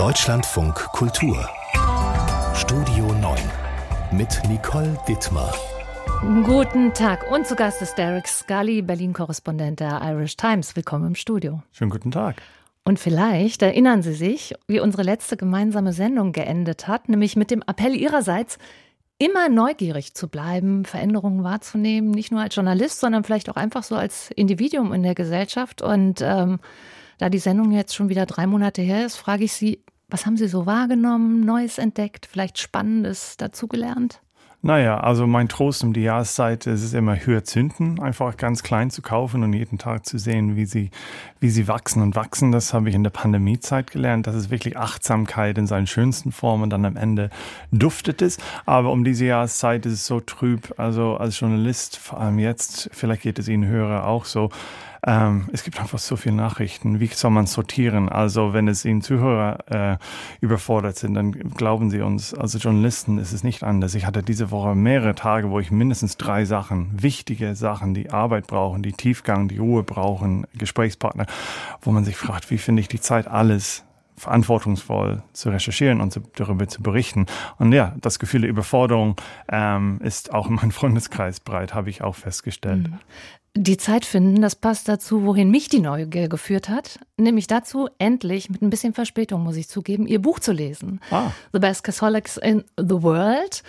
Deutschlandfunk Kultur Studio 9 mit Nicole Dittmar. Guten Tag. Und zu Gast ist Derek Scully, Berlin-Korrespondent der Irish Times. Willkommen im Studio. Schönen guten Tag. Und vielleicht erinnern Sie sich, wie unsere letzte gemeinsame Sendung geendet hat, nämlich mit dem Appell Ihrerseits, immer neugierig zu bleiben, Veränderungen wahrzunehmen, nicht nur als Journalist, sondern vielleicht auch einfach so als Individuum in der Gesellschaft. Und ähm, da die Sendung jetzt schon wieder drei Monate her ist, frage ich Sie, was haben Sie so wahrgenommen, Neues entdeckt, vielleicht Spannendes dazugelernt? Naja, also mein Trost um die Jahreszeit ist es immer Hyazinthen, einfach ganz klein zu kaufen und jeden Tag zu sehen, wie sie, wie sie wachsen und wachsen. Das habe ich in der Pandemiezeit gelernt. Das ist wirklich Achtsamkeit in seinen schönsten Formen und dann am Ende duftet es. Aber um diese Jahreszeit ist es so trüb. Also als Journalist, vor allem jetzt, vielleicht geht es Ihnen Hörer auch so, ähm, es gibt einfach so viele Nachrichten. Wie soll man sortieren? Also wenn es Ihnen Zuhörer äh, überfordert sind, dann glauben Sie uns, also Journalisten ist es nicht anders. Ich hatte diese Woche mehrere Tage, wo ich mindestens drei Sachen, wichtige Sachen, die Arbeit brauchen, die Tiefgang, die Ruhe brauchen, Gesprächspartner, wo man sich fragt, wie finde ich die Zeit, alles verantwortungsvoll zu recherchieren und zu, darüber zu berichten. Und ja, das Gefühl der Überforderung ähm, ist auch in meinem Freundeskreis breit, habe ich auch festgestellt. Die Zeit finden, das passt dazu, wohin mich die Neugier geführt hat, nämlich dazu, endlich, mit ein bisschen Verspätung muss ich zugeben, ihr Buch zu lesen. Ah. The Best Catholics in the World.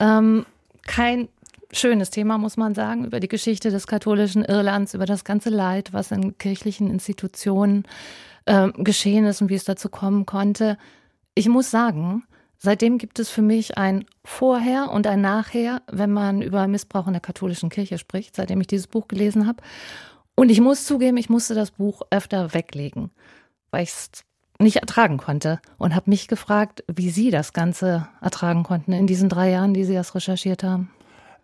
Ähm, kein schönes Thema, muss man sagen, über die Geschichte des katholischen Irlands, über das ganze Leid, was in kirchlichen Institutionen äh, geschehen ist und wie es dazu kommen konnte. Ich muss sagen, Seitdem gibt es für mich ein Vorher und ein Nachher, wenn man über Missbrauch in der katholischen Kirche spricht, seitdem ich dieses Buch gelesen habe. Und ich muss zugeben, ich musste das Buch öfter weglegen, weil ich es nicht ertragen konnte und habe mich gefragt, wie Sie das Ganze ertragen konnten in diesen drei Jahren, die Sie das recherchiert haben.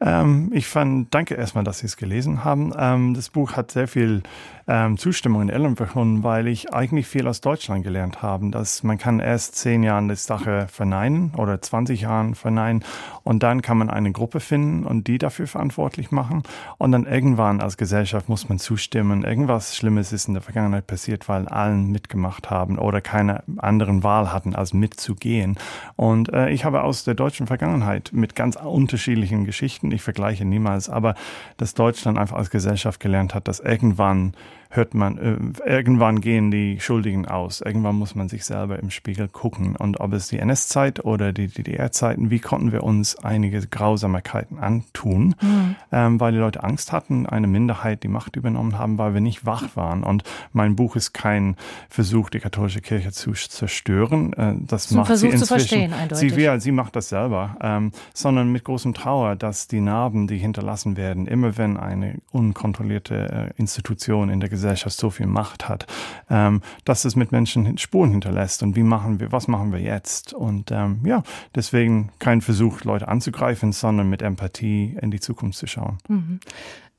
Ähm, ich fand, danke erstmal, dass Sie es gelesen haben. Ähm, das Buch hat sehr viel ähm, Zustimmung in Irland bekommen, weil ich eigentlich viel aus Deutschland gelernt habe, dass man kann erst zehn Jahren die Sache verneinen oder 20 Jahren verneinen und dann kann man eine Gruppe finden und die dafür verantwortlich machen und dann irgendwann als Gesellschaft muss man zustimmen. Irgendwas Schlimmes ist in der Vergangenheit passiert, weil allen mitgemacht haben oder keine anderen Wahl hatten, als mitzugehen. Und äh, ich habe aus der deutschen Vergangenheit mit ganz unterschiedlichen Geschichten ich vergleiche niemals, aber dass Deutschland einfach als Gesellschaft gelernt hat, dass irgendwann hört man, äh, irgendwann gehen die Schuldigen aus. Irgendwann muss man sich selber im Spiegel gucken. Und ob es die NS-Zeit oder die DDR-Zeiten, wie konnten wir uns einige Grausamkeiten antun, mhm. ähm, weil die Leute Angst hatten, eine Minderheit die Macht übernommen haben, weil wir nicht wach waren. Und mein Buch ist kein Versuch, die katholische Kirche zu zerstören. Äh, das Zum macht Versuch sie inzwischen. Zu verstehen, eindeutig. Sie, sie macht das selber, ähm, sondern mit großem Trauer, dass die Narben, die hinterlassen werden, immer wenn eine unkontrollierte äh, Institution in der Gesellschaft Gesellschaft so viel Macht hat, ähm, dass es mit Menschen Spuren hinterlässt. Und wie machen wir, was machen wir jetzt? Und ähm, ja, deswegen kein Versuch, Leute anzugreifen, sondern mit Empathie in die Zukunft zu schauen. Mhm.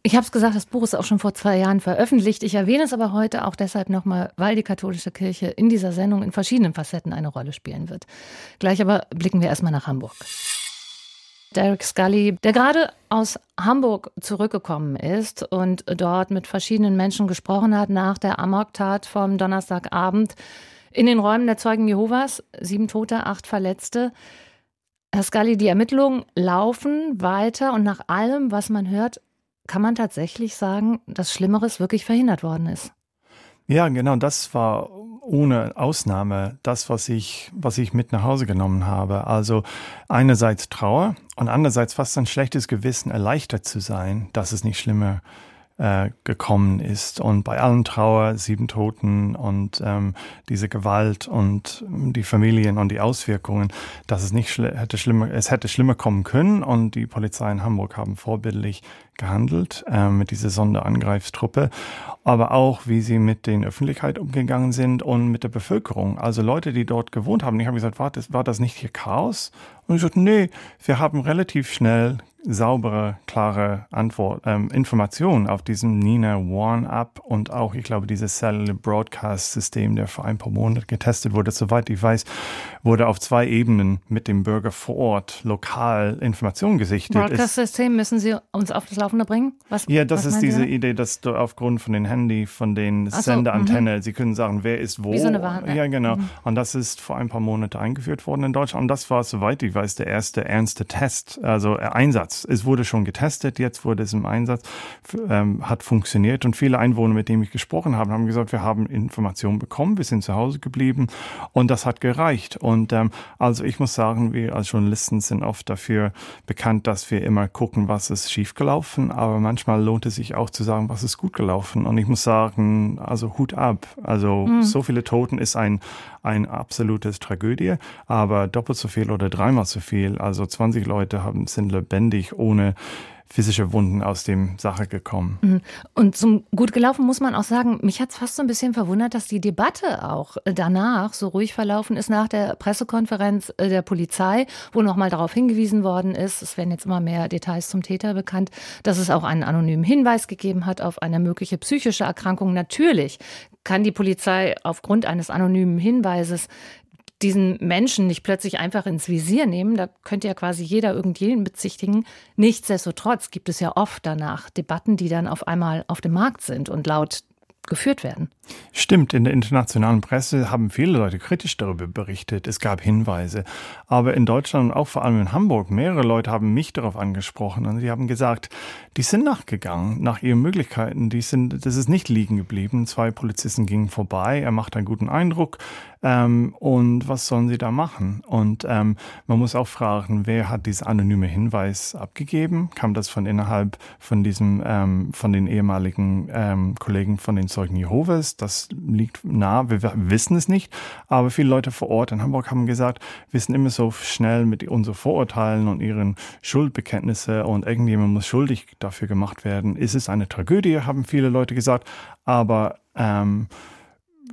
Ich habe es gesagt, das Buch ist auch schon vor zwei Jahren veröffentlicht. Ich erwähne es aber heute auch deshalb nochmal, weil die katholische Kirche in dieser Sendung in verschiedenen Facetten eine Rolle spielen wird. Gleich aber blicken wir erstmal nach Hamburg. Derek Scully, der gerade aus Hamburg zurückgekommen ist und dort mit verschiedenen Menschen gesprochen hat nach der Amok-Tat vom Donnerstagabend in den Räumen der Zeugen Jehovas. Sieben Tote, acht Verletzte. Herr Scully, die Ermittlungen laufen weiter und nach allem, was man hört, kann man tatsächlich sagen, dass Schlimmeres wirklich verhindert worden ist. Ja, genau, das war ohne Ausnahme das, was ich, was ich mit nach Hause genommen habe. Also einerseits Trauer und andererseits fast ein schlechtes Gewissen, erleichtert zu sein, dass es nicht schlimmer äh, gekommen ist. Und bei allen Trauer, sieben Toten und ähm, diese Gewalt und die Familien und die Auswirkungen, dass es nicht schl hätte schlimmer, es hätte schlimmer kommen können. Und die Polizei in Hamburg haben vorbildlich gehandelt äh, mit dieser Sonderangreifstruppe, aber auch wie sie mit den Öffentlichkeit umgegangen sind und mit der Bevölkerung. Also Leute, die dort gewohnt haben, ich habe gesagt, war das, war das nicht hier Chaos? Und ich sagte, nee, wir haben relativ schnell saubere, klare Antwort, ähm, Information auf diesem Nina App und auch, ich glaube, dieses Cellular Broadcast System, der vor ein paar Monaten getestet wurde, soweit ich weiß, wurde auf zwei Ebenen mit dem Bürger vor Ort lokal Informationen gesichtet. Broadcast System müssen Sie uns auf das Laufende bringen? Was, ja, das ist diese Sie? Idee, dass du aufgrund von den Handy, von den so, Sendeantenne, mhm. Sie können sagen, wer ist wo. Wie so eine Warn ja, genau. Mhm. Und das ist vor ein paar Monaten eingeführt worden in Deutschland. Und das war, soweit ich weiß, der erste ernste Test, also äh, Einsatz. Es wurde schon getestet, jetzt wurde es im Einsatz, ähm, hat funktioniert. Und viele Einwohner, mit denen ich gesprochen habe, haben gesagt, wir haben Informationen bekommen, wir sind zu Hause geblieben und das hat gereicht. Und ähm, also ich muss sagen, wir als Journalisten sind oft dafür bekannt, dass wir immer gucken, was ist schiefgelaufen, aber manchmal lohnt es sich auch zu sagen, was ist gut gelaufen. Und ich muss sagen, also Hut ab. Also mhm. so viele Toten ist ein, ein absolutes Tragödie, aber doppelt so viel oder dreimal so viel. Also 20 Leute haben, sind lebendig ohne physische Wunden aus dem Sache gekommen. Mhm. Und zum gut gelaufen muss man auch sagen, mich hat es fast so ein bisschen verwundert, dass die Debatte auch danach so ruhig verlaufen ist nach der Pressekonferenz äh, der Polizei, wo nochmal darauf hingewiesen worden ist, es werden jetzt immer mehr Details zum Täter bekannt, dass es auch einen anonymen Hinweis gegeben hat auf eine mögliche psychische Erkrankung. Natürlich kann die Polizei aufgrund eines anonymen Hinweises diesen Menschen nicht plötzlich einfach ins Visier nehmen. Da könnte ja quasi jeder irgendjenen bezichtigen. Nichtsdestotrotz gibt es ja oft danach Debatten, die dann auf einmal auf dem Markt sind und laut geführt werden. Stimmt, in der internationalen Presse haben viele Leute kritisch darüber berichtet. Es gab Hinweise. Aber in Deutschland und auch vor allem in Hamburg, mehrere Leute haben mich darauf angesprochen und sie haben gesagt, die sind nachgegangen nach ihren Möglichkeiten. Die sind, das ist nicht liegen geblieben. Zwei Polizisten gingen vorbei. Er macht einen guten Eindruck. Ähm, und was sollen sie da machen? Und ähm, man muss auch fragen, wer hat diesen anonyme Hinweis abgegeben? Kam das von innerhalb von diesem, ähm, von den ehemaligen ähm, Kollegen von den Zeugen Jehovas? Das liegt nah. Wir wissen es nicht. Aber viele Leute vor Ort in Hamburg haben gesagt, wir sind immer so schnell mit unseren Vorurteilen und ihren Schuldbekenntnisse und irgendjemand muss schuldig dafür gemacht werden. Ist es eine Tragödie, haben viele Leute gesagt. Aber ähm,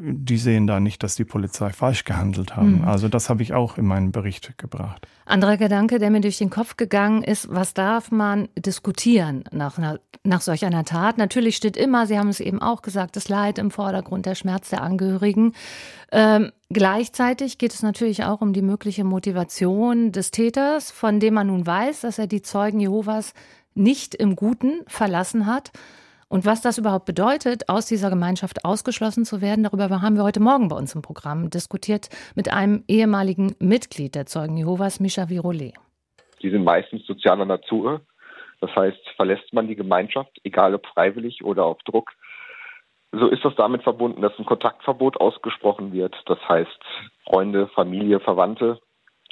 die sehen da nicht, dass die Polizei falsch gehandelt haben. Mhm. Also das habe ich auch in meinen Bericht gebracht. Anderer Gedanke, der mir durch den Kopf gegangen ist, was darf man diskutieren nach, nach solch einer Tat? Natürlich steht immer, Sie haben es eben auch gesagt, das Leid im Vordergrund, der Schmerz der Angehörigen. Ähm, gleichzeitig geht es natürlich auch um die mögliche Motivation des Täters, von dem man nun weiß, dass er die Zeugen Jehovas nicht im Guten verlassen hat. Und was das überhaupt bedeutet, aus dieser Gemeinschaft ausgeschlossen zu werden, darüber haben wir heute Morgen bei uns im Programm diskutiert mit einem ehemaligen Mitglied der Zeugen Jehovas, Mischa Virolet. Die sind meistens sozialer Natur. Das heißt, verlässt man die Gemeinschaft, egal ob freiwillig oder auf Druck, so ist das damit verbunden, dass ein Kontaktverbot ausgesprochen wird. Das heißt, Freunde, Familie, Verwandte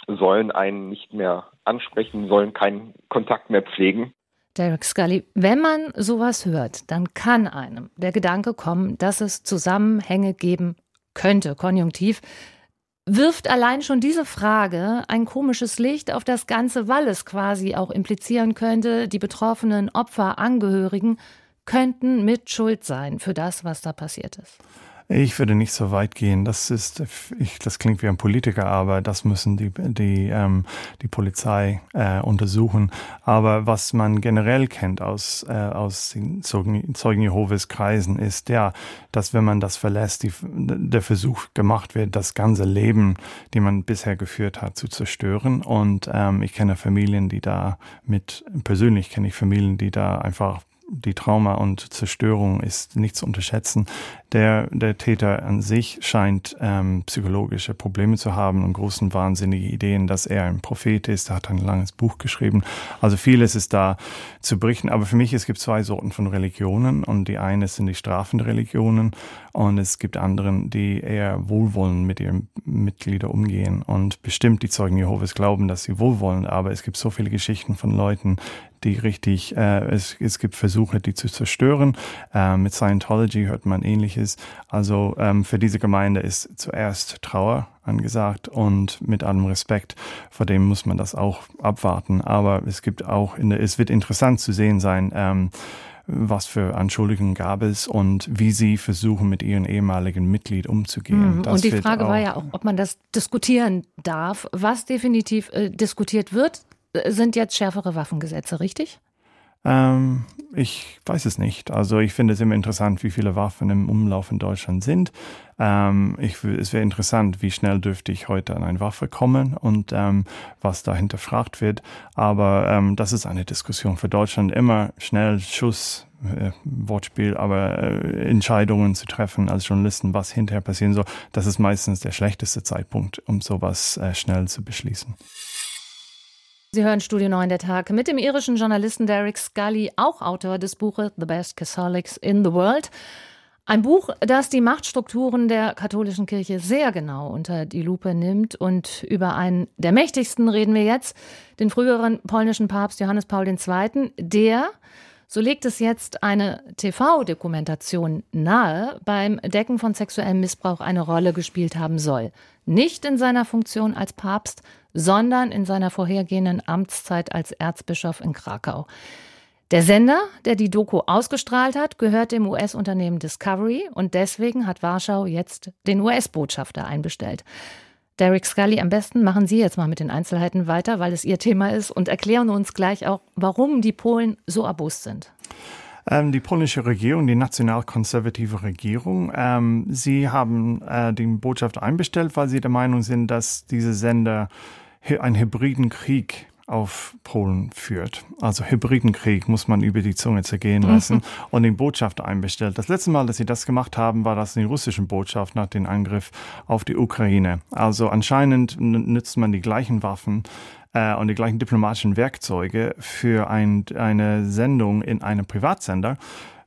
sollen einen nicht mehr ansprechen, sollen keinen Kontakt mehr pflegen. Derek Scully, wenn man sowas hört, dann kann einem der Gedanke kommen, dass es Zusammenhänge geben könnte, konjunktiv. Wirft allein schon diese Frage ein komisches Licht auf das Ganze, weil es quasi auch implizieren könnte, die betroffenen Opfer, Angehörigen könnten mit Schuld sein für das, was da passiert ist. Ich würde nicht so weit gehen. Das ist, ich, das klingt wie ein Politiker, aber das müssen die, die, ähm, die Polizei äh, untersuchen. Aber was man generell kennt aus, äh, aus den Zeugen, Zeugen Jehovas Kreisen ist, ja, dass wenn man das verlässt, die, der Versuch gemacht wird, das ganze Leben, die man bisher geführt hat, zu zerstören. Und ähm, ich kenne Familien, die da mit, persönlich kenne ich Familien, die da einfach die Trauma und Zerstörung ist nicht zu unterschätzen. Der, der Täter an sich scheint ähm, psychologische Probleme zu haben und großen wahnsinnige Ideen, dass er ein Prophet ist. Er hat ein langes Buch geschrieben. Also vieles ist da zu berichten. Aber für mich, es gibt zwei Sorten von Religionen und die eine sind die strafenden Religionen und es gibt anderen, die eher wohlwollend mit ihren Mitgliedern umgehen. Und bestimmt die Zeugen Jehovas glauben, dass sie wohlwollend, aber es gibt so viele Geschichten von Leuten, die richtig, äh, es, es gibt Versuche, die zu zerstören. Äh, mit Scientology hört man ähnliches. Also ähm, für diese Gemeinde ist zuerst Trauer angesagt und mit allem Respekt, vor dem muss man das auch abwarten. Aber es gibt auch, in der, es wird interessant zu sehen sein, ähm, was für Anschuldigungen gab es und wie sie versuchen, mit ihren ehemaligen Mitglied umzugehen. Mhm. Und die Frage war ja auch, ob man das diskutieren darf. Was definitiv äh, diskutiert wird, sind jetzt schärfere Waffengesetze, richtig? Ähm, ich weiß es nicht. Also ich finde es immer interessant, wie viele Waffen im Umlauf in Deutschland sind. Ähm, ich, es wäre interessant, wie schnell dürfte ich heute an eine Waffe kommen und ähm, was da hinterfragt wird. Aber ähm, das ist eine Diskussion für Deutschland. Immer schnell Schuss, äh, Wortspiel, aber äh, Entscheidungen zu treffen als Journalisten, was hinterher passieren soll, das ist meistens der schlechteste Zeitpunkt, um sowas äh, schnell zu beschließen. Sie hören Studio 9 der Tag mit dem irischen Journalisten Derek Scully, auch Autor des Buches The Best Catholics in the World. Ein Buch, das die Machtstrukturen der katholischen Kirche sehr genau unter die Lupe nimmt. Und über einen der mächtigsten reden wir jetzt, den früheren polnischen Papst Johannes Paul II., der, so legt es jetzt eine TV-Dokumentation nahe, beim Decken von sexuellem Missbrauch eine Rolle gespielt haben soll. Nicht in seiner Funktion als Papst, sondern in seiner vorhergehenden Amtszeit als Erzbischof in Krakau. Der Sender, der die Doku ausgestrahlt hat, gehört dem US-Unternehmen Discovery und deswegen hat Warschau jetzt den US-Botschafter einbestellt. Derek Scully, am besten machen Sie jetzt mal mit den Einzelheiten weiter, weil es Ihr Thema ist und erklären uns gleich auch, warum die Polen so erbost sind. Ähm, die polnische Regierung, die nationalkonservative Regierung, ähm, sie haben äh, den Botschafter einbestellt, weil sie der Meinung sind, dass diese Sender einen hybriden Krieg auf Polen führt. Also Hybridenkrieg muss man über die Zunge zergehen mhm. lassen und den Botschafter einbestellt. Das letzte Mal, dass sie das gemacht haben, war das in die russischen Botschaft nach dem Angriff auf die Ukraine. Also anscheinend nützt man die gleichen Waffen äh, und die gleichen diplomatischen Werkzeuge für ein, eine Sendung in einem Privatsender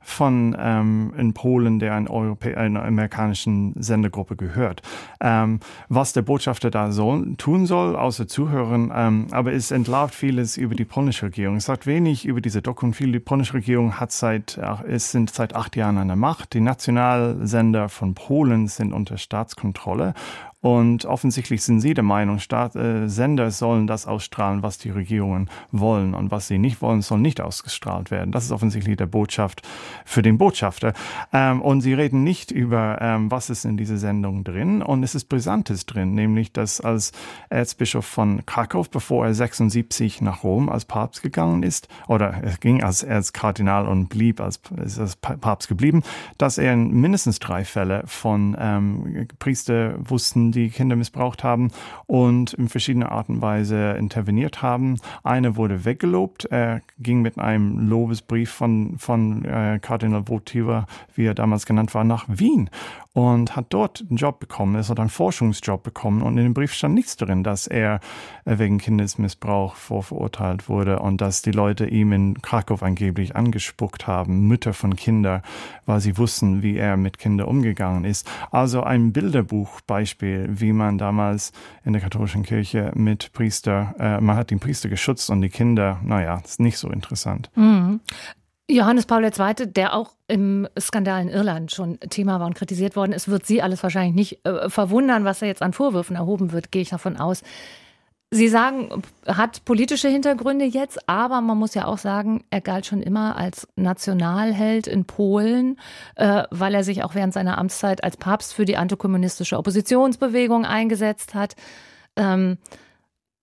von ähm, in Polen, der ein Europä einer amerikanischen Sendergruppe gehört. Ähm, was der Botschafter da soll, tun soll, außer zuhören, ähm, aber es entlarvt vieles über die polnische Regierung. Es sagt wenig über diese Doku viel. Die polnische Regierung hat seit, es sind seit acht Jahren an der Macht. Die Nationalsender von Polen sind unter Staatskontrolle und offensichtlich sind Sie der Meinung, Staat, äh, Sender sollen das ausstrahlen, was die Regierungen wollen. Und was sie nicht wollen, soll nicht ausgestrahlt werden. Das ist offensichtlich der Botschaft für den Botschafter. Ähm, und Sie reden nicht über, ähm, was ist in dieser Sendung drin. Und es ist Brisantes drin, nämlich, dass als Erzbischof von Krakau, bevor er 76 nach Rom als Papst gegangen ist, oder er ging als Erzkardinal und blieb als, als Papst geblieben, dass er in mindestens drei Fälle von ähm, Priester wussten, die Kinder missbraucht haben und in verschiedene Arten und Weise interveniert haben. Eine wurde weggelobt. Er ging mit einem Lobesbrief von, von äh, Kardinal Votiva, wie er damals genannt war, nach Wien und hat dort einen Job bekommen. Er hat einen Forschungsjob bekommen und in dem Brief stand nichts drin, dass er wegen Kindesmissbrauch vorverurteilt wurde und dass die Leute ihm in Krakow angeblich angespuckt haben, Mütter von Kindern, weil sie wussten, wie er mit Kindern umgegangen ist. Also ein Bilderbuchbeispiel, wie man damals in der katholischen Kirche mit Priester, äh, man hat den Priester geschützt und die Kinder, naja, ist nicht so interessant. Mhm. Johannes Paul II., der auch im Skandal in Irland schon Thema war und kritisiert worden ist, wird Sie alles wahrscheinlich nicht äh, verwundern, was da jetzt an Vorwürfen erhoben wird, gehe ich davon aus. Sie sagen, hat politische Hintergründe jetzt, aber man muss ja auch sagen, er galt schon immer als Nationalheld in Polen, äh, weil er sich auch während seiner Amtszeit als Papst für die antikommunistische Oppositionsbewegung eingesetzt hat. Ähm,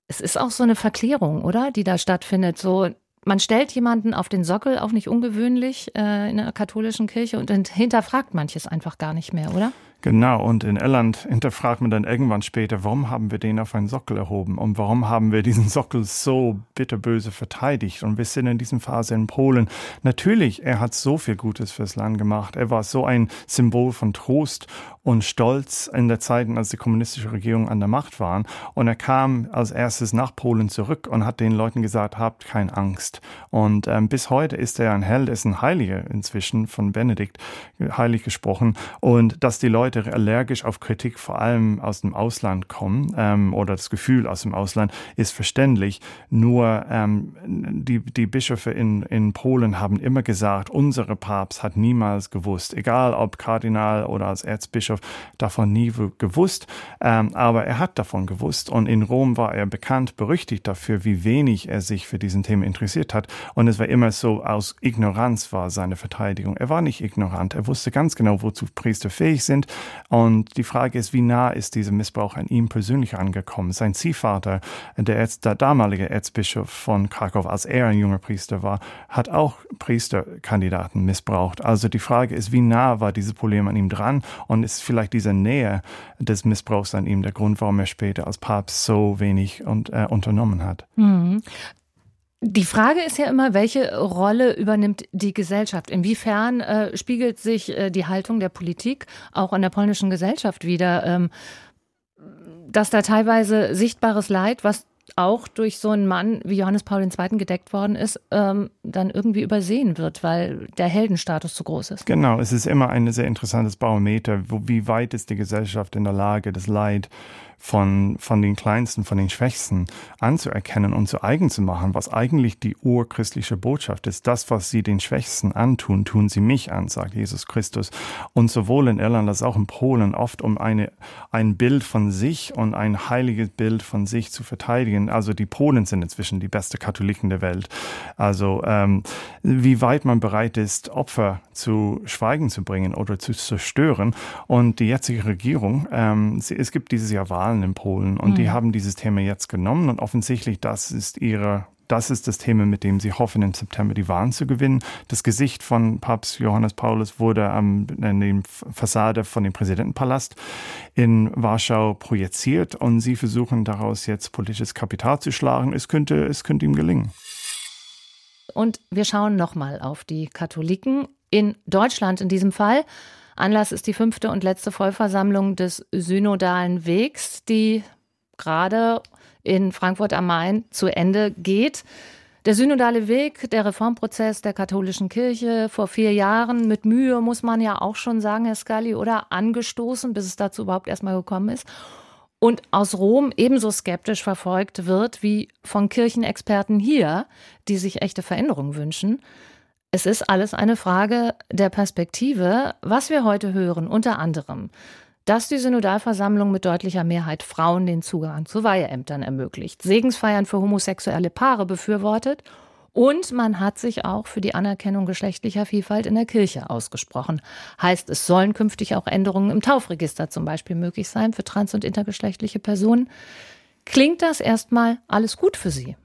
es ist auch so eine Verklärung, oder, die da stattfindet. So, man stellt jemanden auf den Sockel, auch nicht ungewöhnlich äh, in der katholischen Kirche und hinterfragt manches einfach gar nicht mehr, oder? Genau, und in Irland hinterfragt man dann irgendwann später, warum haben wir den auf einen Sockel erhoben und warum haben wir diesen Sockel so bitterböse verteidigt? Und wir sind in diesem Phase in Polen. Natürlich, er hat so viel Gutes fürs Land gemacht. Er war so ein Symbol von Trost und Stolz in der Zeit, als die kommunistische Regierung an der Macht waren. Und er kam als erstes nach Polen zurück und hat den Leuten gesagt, habt keine Angst. Und ähm, bis heute ist er ein Held, ist ein Heiliger inzwischen von Benedikt heilig gesprochen. Und dass die Leute Leute allergisch auf Kritik vor allem aus dem Ausland kommen ähm, oder das Gefühl aus dem Ausland, ist verständlich. Nur ähm, die, die Bischöfe in, in Polen haben immer gesagt, unsere Papst hat niemals gewusst, egal ob Kardinal oder als Erzbischof, davon nie gewusst. Ähm, aber er hat davon gewusst und in Rom war er bekannt, berüchtigt dafür, wie wenig er sich für diesen Thema interessiert hat. Und es war immer so, aus Ignoranz war seine Verteidigung. Er war nicht ignorant. Er wusste ganz genau, wozu Priester fähig sind Und die Frage ist, wie nah ist dieser Missbrauch an ihm persönlich angekommen? Sein Ziehvater, der, Erz, der damalige Erzbischof von Krakow, als er ein junger Priester war, hat auch Priesterkandidaten missbraucht. Also die Frage ist, wie nah war dieses Problem an ihm dran und ist vielleicht diese Nähe des Missbrauchs an ihm der Grund, warum er später als Papst so wenig und, äh, unternommen hat? Mhm. Die Frage ist ja immer, welche Rolle übernimmt die Gesellschaft? Inwiefern äh, spiegelt sich äh, die Haltung der Politik auch in der polnischen Gesellschaft wieder? Ähm, dass da teilweise sichtbares Leid, was auch durch so einen Mann wie Johannes Paul II. gedeckt worden ist, ähm, dann irgendwie übersehen wird, weil der Heldenstatus zu groß ist. Genau, es ist immer ein sehr interessantes Barometer, wo, wie weit ist die Gesellschaft in der Lage, das Leid von, von den Kleinsten, von den Schwächsten anzuerkennen und zu eigen zu machen, was eigentlich die urchristliche Botschaft ist. Das, was sie den Schwächsten antun, tun sie mich an, sagt Jesus Christus. Und sowohl in Irland als auch in Polen oft um eine, ein Bild von sich und ein heiliges Bild von sich zu verteidigen. Also die Polen sind inzwischen die beste Katholiken der Welt. Also ähm, wie weit man bereit ist, Opfer zu Schweigen zu bringen oder zu zerstören. Und die jetzige Regierung, ähm, sie, es gibt dieses Jahr Wahlen Wahlen in Polen und mhm. die haben dieses Thema jetzt genommen und offensichtlich das ist ihre das ist das Thema, mit dem sie hoffen, im September die Wahlen zu gewinnen. Das Gesicht von Papst Johannes Paulus wurde am, in der Fassade von dem Präsidentenpalast in Warschau projiziert und sie versuchen daraus jetzt politisches Kapital zu schlagen. Es könnte, es könnte ihm gelingen. Und wir schauen nochmal auf die Katholiken in Deutschland in diesem Fall. Anlass ist die fünfte und letzte Vollversammlung des Synodalen Wegs, die gerade in Frankfurt am Main zu Ende geht. Der synodale Weg, der Reformprozess der katholischen Kirche vor vier Jahren mit Mühe, muss man ja auch schon sagen, Herr Scali, oder angestoßen, bis es dazu überhaupt erstmal gekommen ist. Und aus Rom ebenso skeptisch verfolgt wird wie von Kirchenexperten hier, die sich echte Veränderungen wünschen. Es ist alles eine Frage der Perspektive, was wir heute hören, unter anderem, dass die Synodalversammlung mit deutlicher Mehrheit Frauen den Zugang zu Weiheämtern ermöglicht, Segensfeiern für homosexuelle Paare befürwortet und man hat sich auch für die Anerkennung geschlechtlicher Vielfalt in der Kirche ausgesprochen. Heißt, es sollen künftig auch Änderungen im Taufregister zum Beispiel möglich sein für trans- und intergeschlechtliche Personen. Klingt das erstmal alles gut für Sie?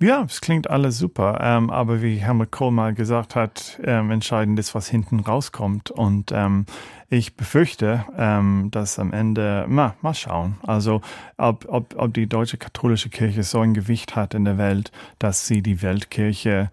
Ja, es klingt alles super, ähm, aber wie Helmut Kohl mal gesagt hat, ähm, entscheidend ist, was hinten rauskommt. Und ähm, ich befürchte, ähm, dass am Ende, ma, mal schauen, also ob, ob, ob die deutsche katholische Kirche so ein Gewicht hat in der Welt, dass sie die Weltkirche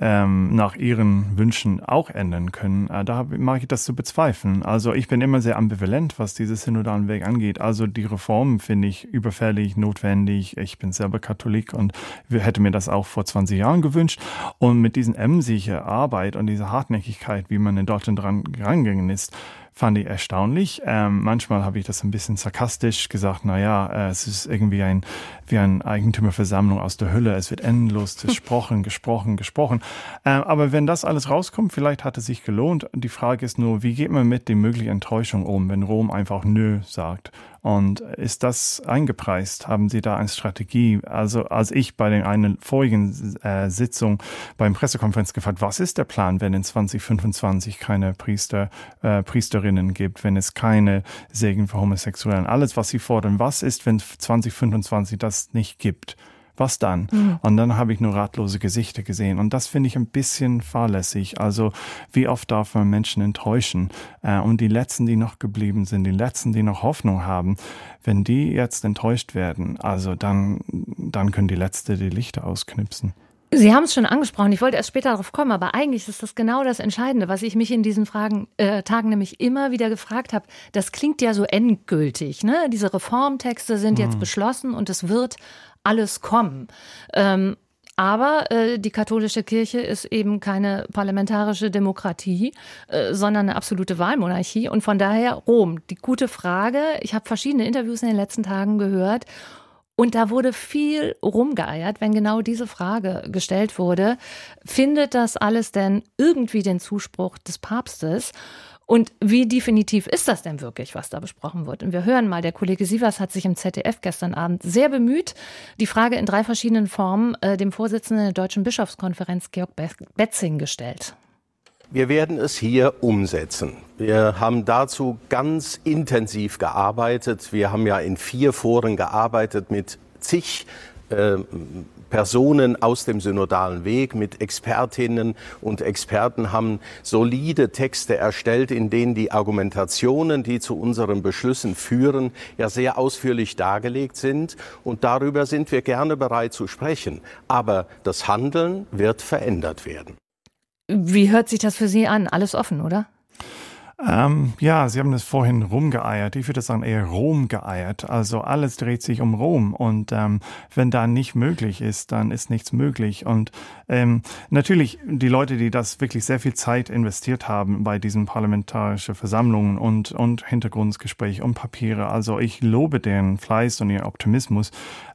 ähm, nach ihren Wünschen auch ändern können. Äh, da mag ich das zu bezweifeln. Also ich bin immer sehr ambivalent, was diesen synodalen Weg angeht. Also die Reformen finde ich überfällig, notwendig. Ich bin selber Katholik und hätte mir das auch vor 20 Jahren gewünscht. Und mit diesen emsige Arbeit und dieser Hartnäckigkeit, wie man in Deutschland dran gegangen ist, fand ich erstaunlich. Ähm, manchmal habe ich das ein bisschen sarkastisch gesagt, naja, äh, es ist irgendwie ein, wie eine Eigentümerversammlung aus der Hölle. Es wird endlos gesprochen, gesprochen, gesprochen. Ähm, aber wenn das alles rauskommt, vielleicht hat es sich gelohnt. Die Frage ist nur, wie geht man mit der möglichen Enttäuschung um, wenn Rom einfach Nö sagt? Und ist das eingepreist? Haben Sie da eine Strategie? Also als ich bei den einen vorigen äh, Sitzung beim Pressekonferenz gefragt, was ist der Plan, wenn in 2025 keine Priester, äh, Priesterinnen gibt, wenn es keine Segen für Homosexuellen, alles, was Sie fordern, was ist, wenn 2025 das nicht gibt? Was dann? Mhm. Und dann habe ich nur ratlose Gesichter gesehen. Und das finde ich ein bisschen fahrlässig. Also wie oft darf man Menschen enttäuschen? Äh, und die Letzten, die noch geblieben sind, die Letzten, die noch Hoffnung haben, wenn die jetzt enttäuscht werden, also dann, dann können die Letzte die Lichter ausknipsen. Sie haben es schon angesprochen, ich wollte erst später darauf kommen, aber eigentlich ist das genau das Entscheidende, was ich mich in diesen Fragen, äh, Tagen nämlich immer wieder gefragt habe. Das klingt ja so endgültig. Ne? Diese Reformtexte sind jetzt mhm. beschlossen und es wird alles kommen. Ähm, aber äh, die katholische Kirche ist eben keine parlamentarische Demokratie, äh, sondern eine absolute Wahlmonarchie. Und von daher Rom. Die gute Frage. Ich habe verschiedene Interviews in den letzten Tagen gehört. Und da wurde viel rumgeeiert, wenn genau diese Frage gestellt wurde. Findet das alles denn irgendwie den Zuspruch des Papstes? Und wie definitiv ist das denn wirklich, was da besprochen wird? Und wir hören mal, der Kollege Sievers hat sich im ZDF gestern Abend sehr bemüht, die Frage in drei verschiedenen Formen äh, dem Vorsitzenden der Deutschen Bischofskonferenz Georg Betzing gestellt. Wir werden es hier umsetzen. Wir haben dazu ganz intensiv gearbeitet. Wir haben ja in vier Foren gearbeitet mit zig Personen aus dem synodalen Weg mit Expertinnen und Experten haben solide Texte erstellt, in denen die Argumentationen, die zu unseren Beschlüssen führen, ja sehr ausführlich dargelegt sind. Und darüber sind wir gerne bereit zu sprechen. Aber das Handeln wird verändert werden. Wie hört sich das für Sie an? Alles offen, oder? Ähm, ja, Sie haben das vorhin rumgeeiert. Ich würde sagen eher Rom geeiert. Also alles dreht sich um Rom. Und ähm, wenn da nicht möglich ist, dann ist nichts möglich. Und ähm, natürlich die Leute, die das wirklich sehr viel Zeit investiert haben bei diesen parlamentarischen Versammlungen und, und Hintergrundgespräch und Papiere. Also ich lobe deren Fleiß und ihren Optimismus.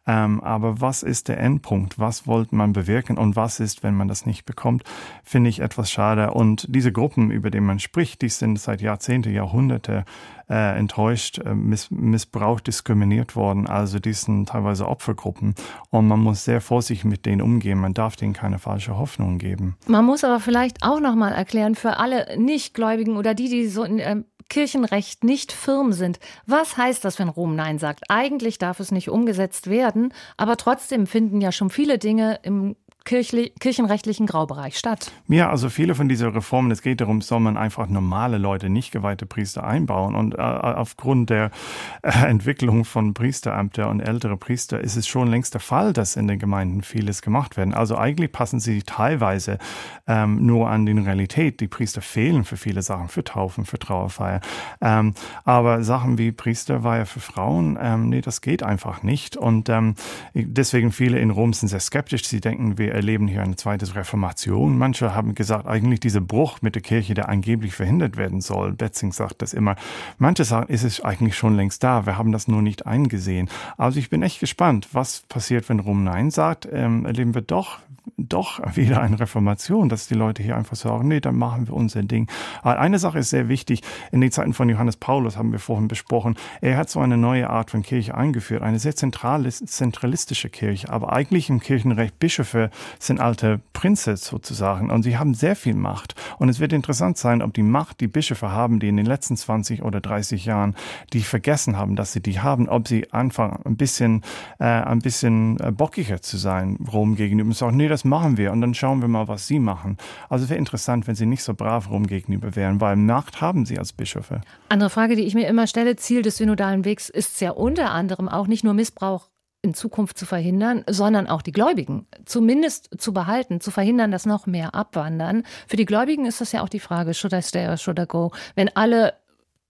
Ähm, aber was ist der Endpunkt? Was wollte man bewirken? Und was ist, wenn man das nicht bekommt? Finde ich etwas schade. Und diese Gruppen, über die man spricht, die sind seit Jahrzehnte, Jahrhunderte äh, enttäuscht, äh, miss missbraucht, diskriminiert worden. Also die sind teilweise Opfergruppen. Und man muss sehr vorsichtig mit denen umgehen. Man darf denen keine falsche Hoffnung geben. Man muss aber vielleicht auch nochmal erklären für alle Nichtgläubigen oder die, die so in äh, Kirchenrecht nicht firm sind. Was heißt das, wenn Rom Nein sagt? Eigentlich darf es nicht umgesetzt werden, aber trotzdem finden ja schon viele Dinge im kirchenrechtlichen Graubereich statt. Ja, also viele von diesen Reformen, es geht darum, soll man einfach normale Leute, nicht geweihte Priester einbauen. Und äh, aufgrund der äh, Entwicklung von Priesterämter und ältere Priester ist es schon längst der Fall, dass in den Gemeinden vieles gemacht werden. Also eigentlich passen sie teilweise ähm, nur an die Realität. Die Priester fehlen für viele Sachen, für Taufen, für Trauerfeier. Ähm, aber Sachen wie Priesterweihe für Frauen, ähm, nee, das geht einfach nicht. Und ähm, deswegen viele in Rom sind sehr skeptisch. Sie denken, wir erleben hier eine zweite Reformation. Manche haben gesagt, eigentlich dieser Bruch mit der Kirche, der angeblich verhindert werden soll. Betzing sagt das immer. Manche sagen, ist es eigentlich schon längst da. Wir haben das nur nicht eingesehen. Also ich bin echt gespannt, was passiert, wenn Rom Nein sagt. Ähm, erleben wir doch doch wieder eine Reformation, dass die Leute hier einfach sagen, nee, dann machen wir unser Ding. Aber eine Sache ist sehr wichtig. In den Zeiten von Johannes Paulus haben wir vorhin besprochen. Er hat so eine neue Art von Kirche eingeführt, eine sehr zentralistische Kirche. Aber eigentlich im Kirchenrecht Bischöfe sind alte Prinze sozusagen und sie haben sehr viel Macht. Und es wird interessant sein, ob die Macht, die Bischöfe haben, die in den letzten 20 oder 30 Jahren, die vergessen haben, dass sie die haben, ob sie anfangen, ein bisschen, äh, ein bisschen äh, bockiger zu sein, Rom gegenüber und sagen, nee, das machen wir und dann schauen wir mal, was sie machen. Also wäre interessant, wenn sie nicht so brav Rom gegenüber wären, weil Macht haben sie als Bischöfe. Andere Frage, die ich mir immer stelle, Ziel des synodalen Wegs ist ja unter anderem auch nicht nur Missbrauch in Zukunft zu verhindern, sondern auch die Gläubigen zumindest zu behalten, zu verhindern, dass noch mehr abwandern. Für die Gläubigen ist das ja auch die Frage, should I stay or should I go? Wenn alle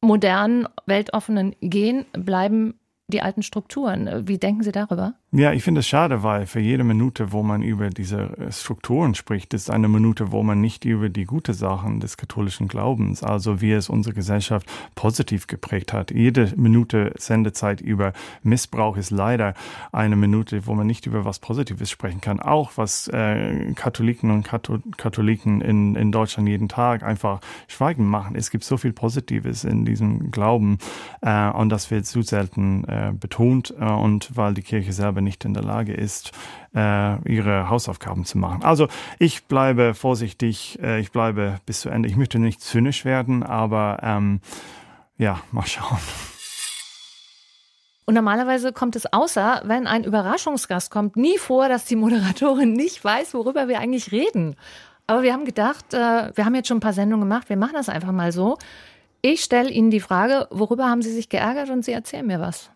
modernen, weltoffenen gehen, bleiben die alten Strukturen. Wie denken Sie darüber? Ja, ich finde es schade, weil für jede Minute, wo man über diese äh, Strukturen spricht, ist eine Minute, wo man nicht über die guten Sachen des katholischen Glaubens, also wie es unsere Gesellschaft positiv geprägt hat. Jede Minute Sendezeit über Missbrauch ist leider eine Minute, wo man nicht über was Positives sprechen kann. Auch was äh, Katholiken und Katholiken in, in Deutschland jeden Tag einfach schweigen machen. Es gibt so viel Positives in diesem Glauben äh, und das wird zu selten äh, betont äh, und weil die Kirche selber nicht in der Lage ist, äh, ihre Hausaufgaben zu machen. Also ich bleibe vorsichtig, äh, ich bleibe bis zu Ende. Ich möchte nicht zynisch werden, aber ähm, ja, mal schauen. Und normalerweise kommt es außer, wenn ein Überraschungsgast kommt, nie vor, dass die Moderatorin nicht weiß, worüber wir eigentlich reden. Aber wir haben gedacht, äh, wir haben jetzt schon ein paar Sendungen gemacht, wir machen das einfach mal so. Ich stelle Ihnen die Frage, worüber haben Sie sich geärgert und Sie erzählen mir was.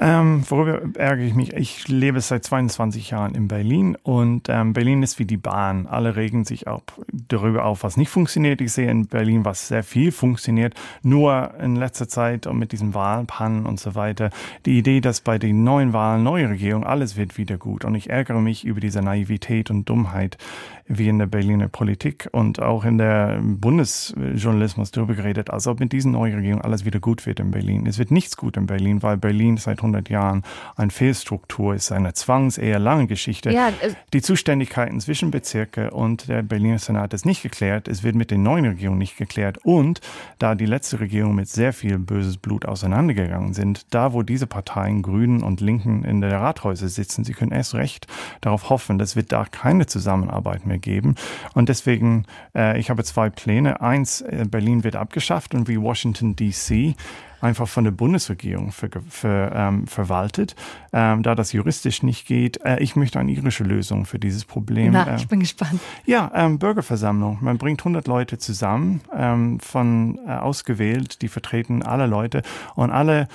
Ähm, worüber ärgere ich mich? Ich lebe seit 22 Jahren in Berlin und ähm, Berlin ist wie die Bahn. Alle regen sich auch darüber auf, was nicht funktioniert. Ich sehe in Berlin, was sehr viel funktioniert. Nur in letzter Zeit und mit diesen Wahlpannen und so weiter, die Idee, dass bei den neuen Wahlen, neue Regierung, alles wird wieder gut. Und ich ärgere mich über diese Naivität und Dummheit, wie in der Berliner Politik und auch in der Bundesjournalismus darüber geredet, als ob mit mit diesen neuen Regierung alles wieder gut wird in Berlin. Es wird nichts gut in Berlin, weil Berlin seit 100 Jahren eine Fehlstruktur ist, eine zwangs eher lange Geschichte. Ja, die Zuständigkeiten zwischen Bezirke und der Berliner Senat ist nicht geklärt. Es wird mit den neuen Regierungen nicht geklärt. Und da die letzte Regierung mit sehr viel böses Blut auseinandergegangen sind, da wo diese Parteien, Grünen und Linken in der Rathäuser sitzen, sie können erst recht darauf hoffen, dass wird da keine Zusammenarbeit mehr geben. Und deswegen, äh, ich habe zwei Pläne. Eins, äh, Berlin wird abgeschafft und wie Washington DC einfach von der Bundesregierung für, für, ähm, verwaltet, ähm, da das juristisch nicht geht. Äh, ich möchte eine irische Lösung für dieses Problem. Na, ich bin gespannt. Ja, ähm, Bürgerversammlung. Man bringt 100 Leute zusammen, ähm, von äh, ausgewählt, die vertreten alle Leute und alle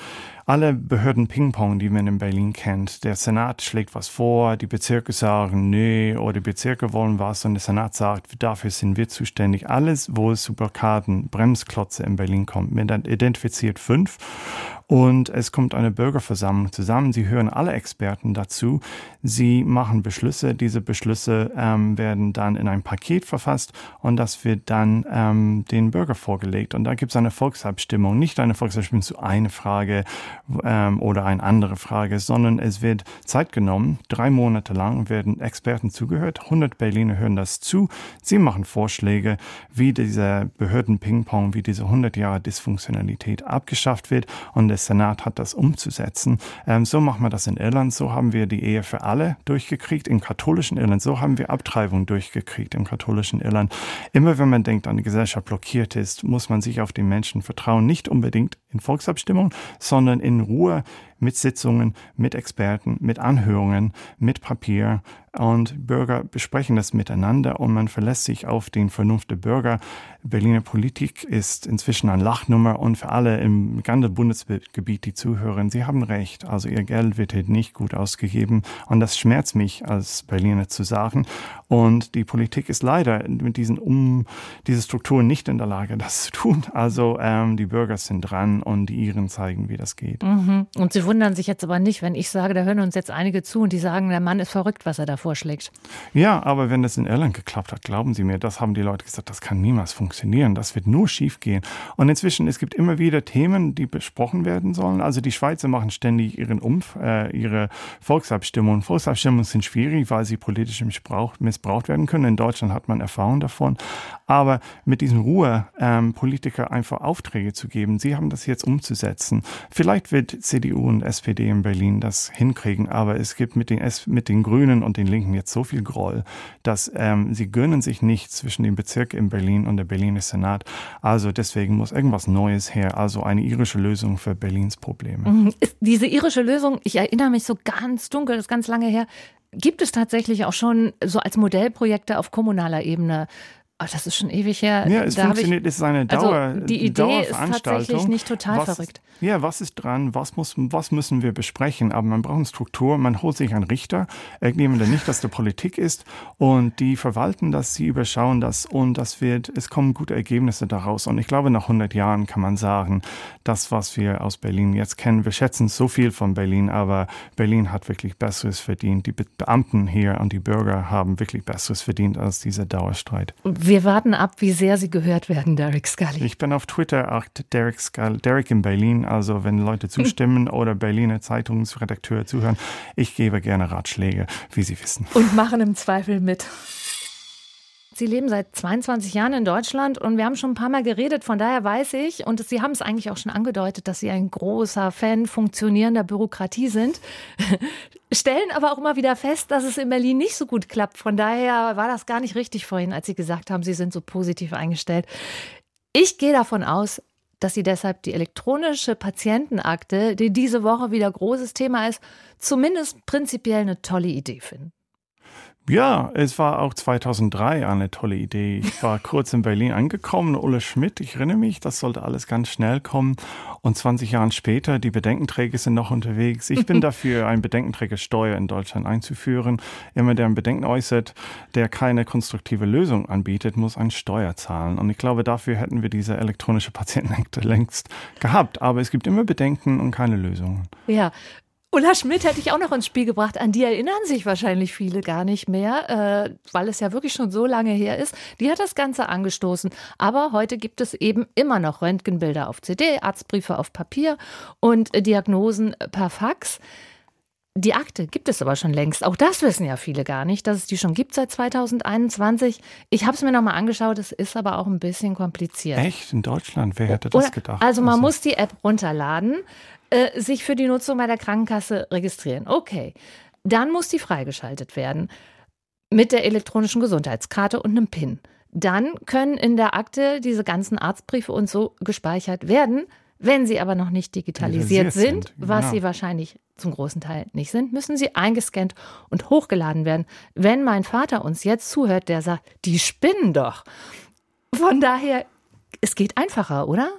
alle Behörden Ping-Pong, die man in Berlin kennt. Der Senat schlägt was vor, die Bezirke sagen, nee, oder die Bezirke wollen was und der Senat sagt, dafür sind wir zuständig. Alles, wo es zu Blockaden, Bremsklotze in Berlin kommt. Man identifiziert fünf 2005 und es kommt eine Bürgerversammlung zusammen. Sie hören alle Experten dazu. Sie machen Beschlüsse. Diese Beschlüsse ähm, werden dann in ein Paket verfasst und das wird dann ähm, den Bürger vorgelegt. Und da gibt es eine Volksabstimmung, nicht eine Volksabstimmung zu einer Frage ähm, oder eine andere Frage, sondern es wird Zeit genommen. Drei Monate lang werden Experten zugehört. 100 Berliner hören das zu. Sie machen Vorschläge, wie dieser Behörden-Ping-Pong, wie diese 100 Jahre Dysfunktionalität abgeschafft wird. Und der Senat hat das umzusetzen. Ähm, so machen wir das in Irland. So haben wir die Ehe für alle durchgekriegt im katholischen Irland. So haben wir Abtreibung durchgekriegt im katholischen Irland. Immer wenn man denkt, eine Gesellschaft blockiert ist, muss man sich auf die Menschen vertrauen. Nicht unbedingt in Volksabstimmung, sondern in Ruhe mit Sitzungen, mit Experten, mit Anhörungen, mit Papier. Und Bürger besprechen das miteinander und man verlässt sich auf den Vernunft der Bürger. Berliner Politik ist inzwischen ein Lachnummer und für alle im ganzen Bundesgebiet, die zuhören, sie haben recht. Also ihr Geld wird hier nicht gut ausgegeben und das schmerzt mich als Berliner zu sagen. Und die Politik ist leider mit diesen um diese Strukturen nicht in der Lage, das zu tun. Also ähm, die Bürger sind dran und die Iren zeigen, wie das geht. Mhm. Und sie wundern sich jetzt aber nicht, wenn ich sage, da hören uns jetzt einige zu und die sagen, der Mann ist verrückt, was er da vorschlägt. Ja, aber wenn das in Irland geklappt hat, glauben Sie mir, das haben die Leute gesagt, das kann niemals funktionieren, das wird nur schief gehen. Und inzwischen, es gibt immer wieder Themen, die besprochen werden sollen. Also die Schweizer machen ständig ihren Umf äh, ihre Volksabstimmungen. Volksabstimmungen sind schwierig, weil sie politisch missbraucht, werden können. In Deutschland hat man Erfahrung davon. Aber mit diesen Ruhe, ähm, Politiker einfach Aufträge zu geben, sie haben das jetzt umzusetzen. Vielleicht wird CDU und SPD in Berlin das hinkriegen, aber es gibt mit den, mit den Grünen und den Linken jetzt so viel Groll, dass ähm, sie gönnen sich nicht zwischen dem Bezirk in Berlin und der Berliner Senat. Also deswegen muss irgendwas Neues her, also eine irische Lösung für Berlins Probleme. Mhm. Diese irische Lösung, ich erinnere mich so ganz dunkel, das ist ganz lange her, gibt es tatsächlich auch schon so als Modellprojekte auf kommunaler Ebene. Oh, das ist schon ewig her. Ja, es da funktioniert, ich, es ist eine also Dauer. Also die Idee ist tatsächlich nicht total was, verrückt. Ja, was ist dran? Was, muss, was müssen wir besprechen? Aber man braucht eine Struktur. Man holt sich einen Richter, irgendjemand, der nicht aus der Politik ist, und die verwalten das, sie überschauen das und das wird, es kommen gute Ergebnisse daraus. Und ich glaube, nach 100 Jahren kann man sagen, das, was wir aus Berlin jetzt kennen, wir schätzen so viel von Berlin, aber Berlin hat wirklich Besseres verdient. Die Beamten hier und die Bürger haben wirklich Besseres verdient als dieser Dauerstreit. Wir warten ab, wie sehr Sie gehört werden, Derek Scully. Ich bin auf Twitter auch Derek Scully, Derek in Berlin. Also wenn Leute zustimmen oder Berliner Zeitungsredakteure zuhören, ich gebe gerne Ratschläge, wie Sie wissen. Und machen im Zweifel mit. Sie leben seit 22 Jahren in Deutschland und wir haben schon ein paar Mal geredet. Von daher weiß ich, und Sie haben es eigentlich auch schon angedeutet, dass Sie ein großer Fan funktionierender Bürokratie sind. Stellen aber auch immer wieder fest, dass es in Berlin nicht so gut klappt. Von daher war das gar nicht richtig vorhin, als Sie gesagt haben, Sie sind so positiv eingestellt. Ich gehe davon aus, dass Sie deshalb die elektronische Patientenakte, die diese Woche wieder großes Thema ist, zumindest prinzipiell eine tolle Idee finden. Ja, es war auch 2003 eine tolle Idee. Ich war kurz in Berlin angekommen, Ulle Schmidt, ich erinnere mich, das sollte alles ganz schnell kommen. Und 20 Jahre später, die Bedenkenträger sind noch unterwegs. Ich bin dafür, eine Bedenkenträgersteuer in Deutschland einzuführen. Immer der ein Bedenken äußert, der keine konstruktive Lösung anbietet, muss eine Steuer zahlen. Und ich glaube, dafür hätten wir diese elektronische Patientenakte längst gehabt. Aber es gibt immer Bedenken und keine Lösungen. Ja, Ulla Schmidt hätte ich auch noch ins Spiel gebracht. An die erinnern sich wahrscheinlich viele gar nicht mehr, äh, weil es ja wirklich schon so lange her ist. Die hat das Ganze angestoßen. Aber heute gibt es eben immer noch Röntgenbilder auf CD, Arztbriefe auf Papier und Diagnosen per Fax. Die Akte gibt es aber schon längst. Auch das wissen ja viele gar nicht, dass es die schon gibt seit 2021. Ich habe es mir nochmal angeschaut, es ist aber auch ein bisschen kompliziert. Echt? In Deutschland? Wer hätte das gedacht? Also man also. muss die App runterladen. Äh, sich für die Nutzung bei der Krankenkasse registrieren. Okay. Dann muss die freigeschaltet werden mit der elektronischen Gesundheitskarte und einem PIN. Dann können in der Akte diese ganzen Arztbriefe und so gespeichert werden. Wenn sie aber noch nicht digitalisiert sind, sind, was ja. sie wahrscheinlich zum großen Teil nicht sind, müssen sie eingescannt und hochgeladen werden. Wenn mein Vater uns jetzt zuhört, der sagt, die spinnen doch. Von daher, es geht einfacher, oder?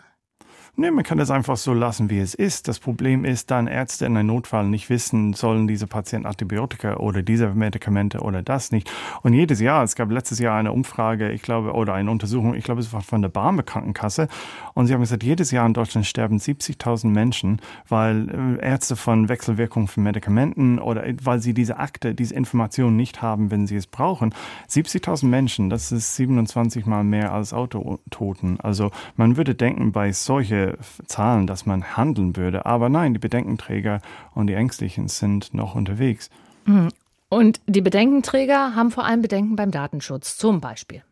Nee, man kann das einfach so lassen, wie es ist. Das Problem ist, dann Ärzte in einem Notfall nicht wissen, sollen diese Patienten Antibiotika oder diese Medikamente oder das nicht. Und jedes Jahr, es gab letztes Jahr eine Umfrage, ich glaube, oder eine Untersuchung, ich glaube, es war von der Barme Krankenkasse. Und sie haben gesagt, jedes Jahr in Deutschland sterben 70.000 Menschen, weil äh, Ärzte von Wechselwirkungen von Medikamenten oder weil sie diese Akte, diese Informationen nicht haben, wenn sie es brauchen. 70.000 Menschen, das ist 27 mal mehr als Autototen. Also man würde denken, bei solche Zahlen, dass man handeln würde. Aber nein, die Bedenkenträger und die Ängstlichen sind noch unterwegs. Mhm. Und die Bedenkenträger haben vor allem Bedenken beim Datenschutz, zum Beispiel.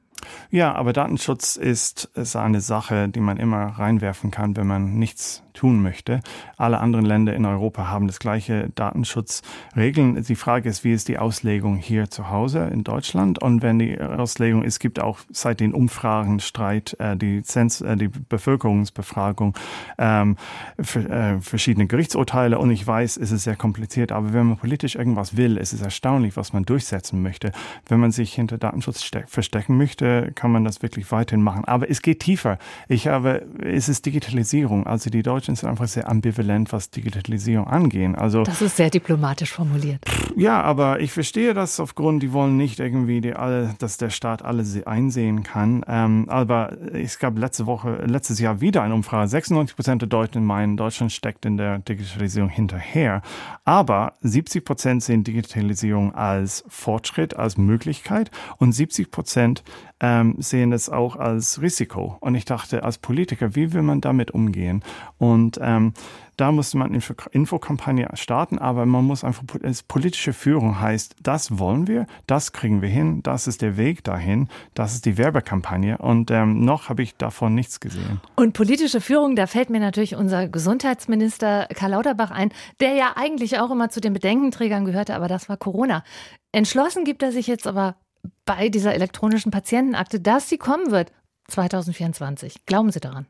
Ja, aber Datenschutz ist, ist eine Sache, die man immer reinwerfen kann, wenn man nichts tun möchte. Alle anderen Länder in Europa haben das gleiche Datenschutzregeln. Die Frage ist, wie ist die Auslegung hier zu Hause in Deutschland? Und wenn die Auslegung ist, gibt auch seit den Umfragen Streit, äh, die, Zens äh, die Bevölkerungsbefragung, ähm, äh, verschiedene Gerichtsurteile. Und ich weiß, es ist sehr kompliziert, aber wenn man politisch irgendwas will, ist es erstaunlich, was man durchsetzen möchte. Wenn man sich hinter Datenschutz verstecken möchte, kann man das wirklich weiterhin machen. Aber es geht tiefer. Ich habe, es ist Digitalisierung. Also die Deutschen sind einfach sehr ambivalent, was Digitalisierung angeht. Also, das ist sehr diplomatisch formuliert. Ja, aber ich verstehe das aufgrund, die wollen nicht irgendwie, die alle, dass der Staat alle einsehen kann. Ähm, aber es gab letzte Woche, letztes Jahr wieder eine Umfrage. 96 Prozent der Deutschen meinen, Deutschland steckt in der Digitalisierung hinterher. Aber 70 Prozent sehen Digitalisierung als Fortschritt, als Möglichkeit und 70 Prozent ähm, sehen es auch als Risiko. Und ich dachte, als Politiker, wie will man damit umgehen? Und ähm, da musste man Infokampagne starten, aber man muss einfach, politische Führung heißt, das wollen wir, das kriegen wir hin, das ist der Weg dahin, das ist die Werbekampagne und ähm, noch habe ich davon nichts gesehen. Und politische Führung, da fällt mir natürlich unser Gesundheitsminister Karl Lauterbach ein, der ja eigentlich auch immer zu den Bedenkenträgern gehörte, aber das war Corona. Entschlossen gibt er sich jetzt aber bei dieser elektronischen Patientenakte, dass sie kommen wird 2024. Glauben Sie daran?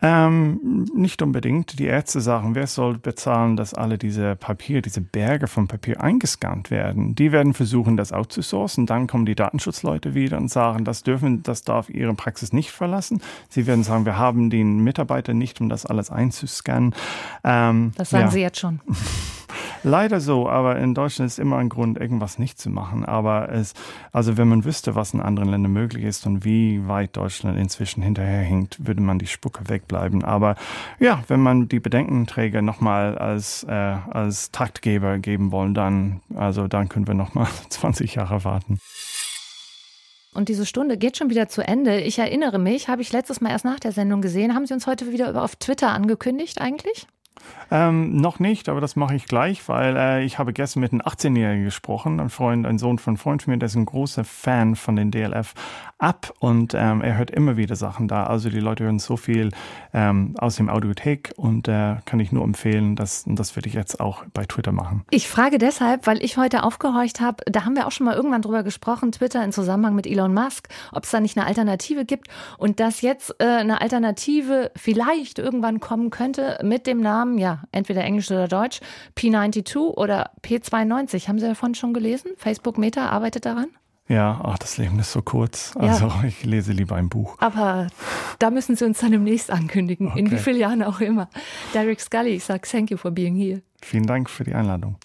Ähm, nicht unbedingt. Die Ärzte sagen, wer soll bezahlen, dass alle diese Papier, diese Berge von Papier eingescannt werden? Die werden versuchen, das outzusourcen. Dann kommen die Datenschutzleute wieder und sagen, das dürfen, das darf ihre Praxis nicht verlassen. Sie werden sagen, wir haben den Mitarbeiter nicht, um das alles einzuscannen. Ähm, das sagen ja. Sie jetzt schon. Leider so, aber in Deutschland ist immer ein Grund, irgendwas nicht zu machen. Aber es, also wenn man wüsste, was in anderen Ländern möglich ist und wie weit Deutschland inzwischen hinterherhinkt, würde man die Spucke wegbleiben. Aber ja, wenn man die Bedenkenträger nochmal als, äh, als Taktgeber geben wollen, dann, also dann können wir nochmal 20 Jahre warten. Und diese Stunde geht schon wieder zu Ende. Ich erinnere mich, habe ich letztes Mal erst nach der Sendung gesehen. Haben Sie uns heute wieder auf Twitter angekündigt eigentlich? Ähm, noch nicht, aber das mache ich gleich, weil äh, ich habe gestern mit einem 18-Jährigen gesprochen, ein Freund, ein Sohn von einem Freund von mir, der ist ein großer Fan von den DLF App und ähm, er hört immer wieder Sachen da. Also die Leute hören so viel ähm, aus dem Audiothek und äh, kann ich nur empfehlen, dass, und das würde ich jetzt auch bei Twitter machen. Ich frage deshalb, weil ich heute aufgehorcht habe, da haben wir auch schon mal irgendwann drüber gesprochen, Twitter in Zusammenhang mit Elon Musk, ob es da nicht eine Alternative gibt und dass jetzt äh, eine Alternative vielleicht irgendwann kommen könnte mit dem Namen, ja, entweder Englisch oder Deutsch, P92 oder P92. Haben Sie davon schon gelesen? Facebook Meta arbeitet daran? Ja, ach, das Leben ist so kurz. Also ja. ich lese lieber ein Buch. Aber da müssen Sie uns dann demnächst ankündigen, okay. in wie vielen Jahren auch immer. Derek Scully, ich sage thank you for being here. Vielen Dank für die Einladung.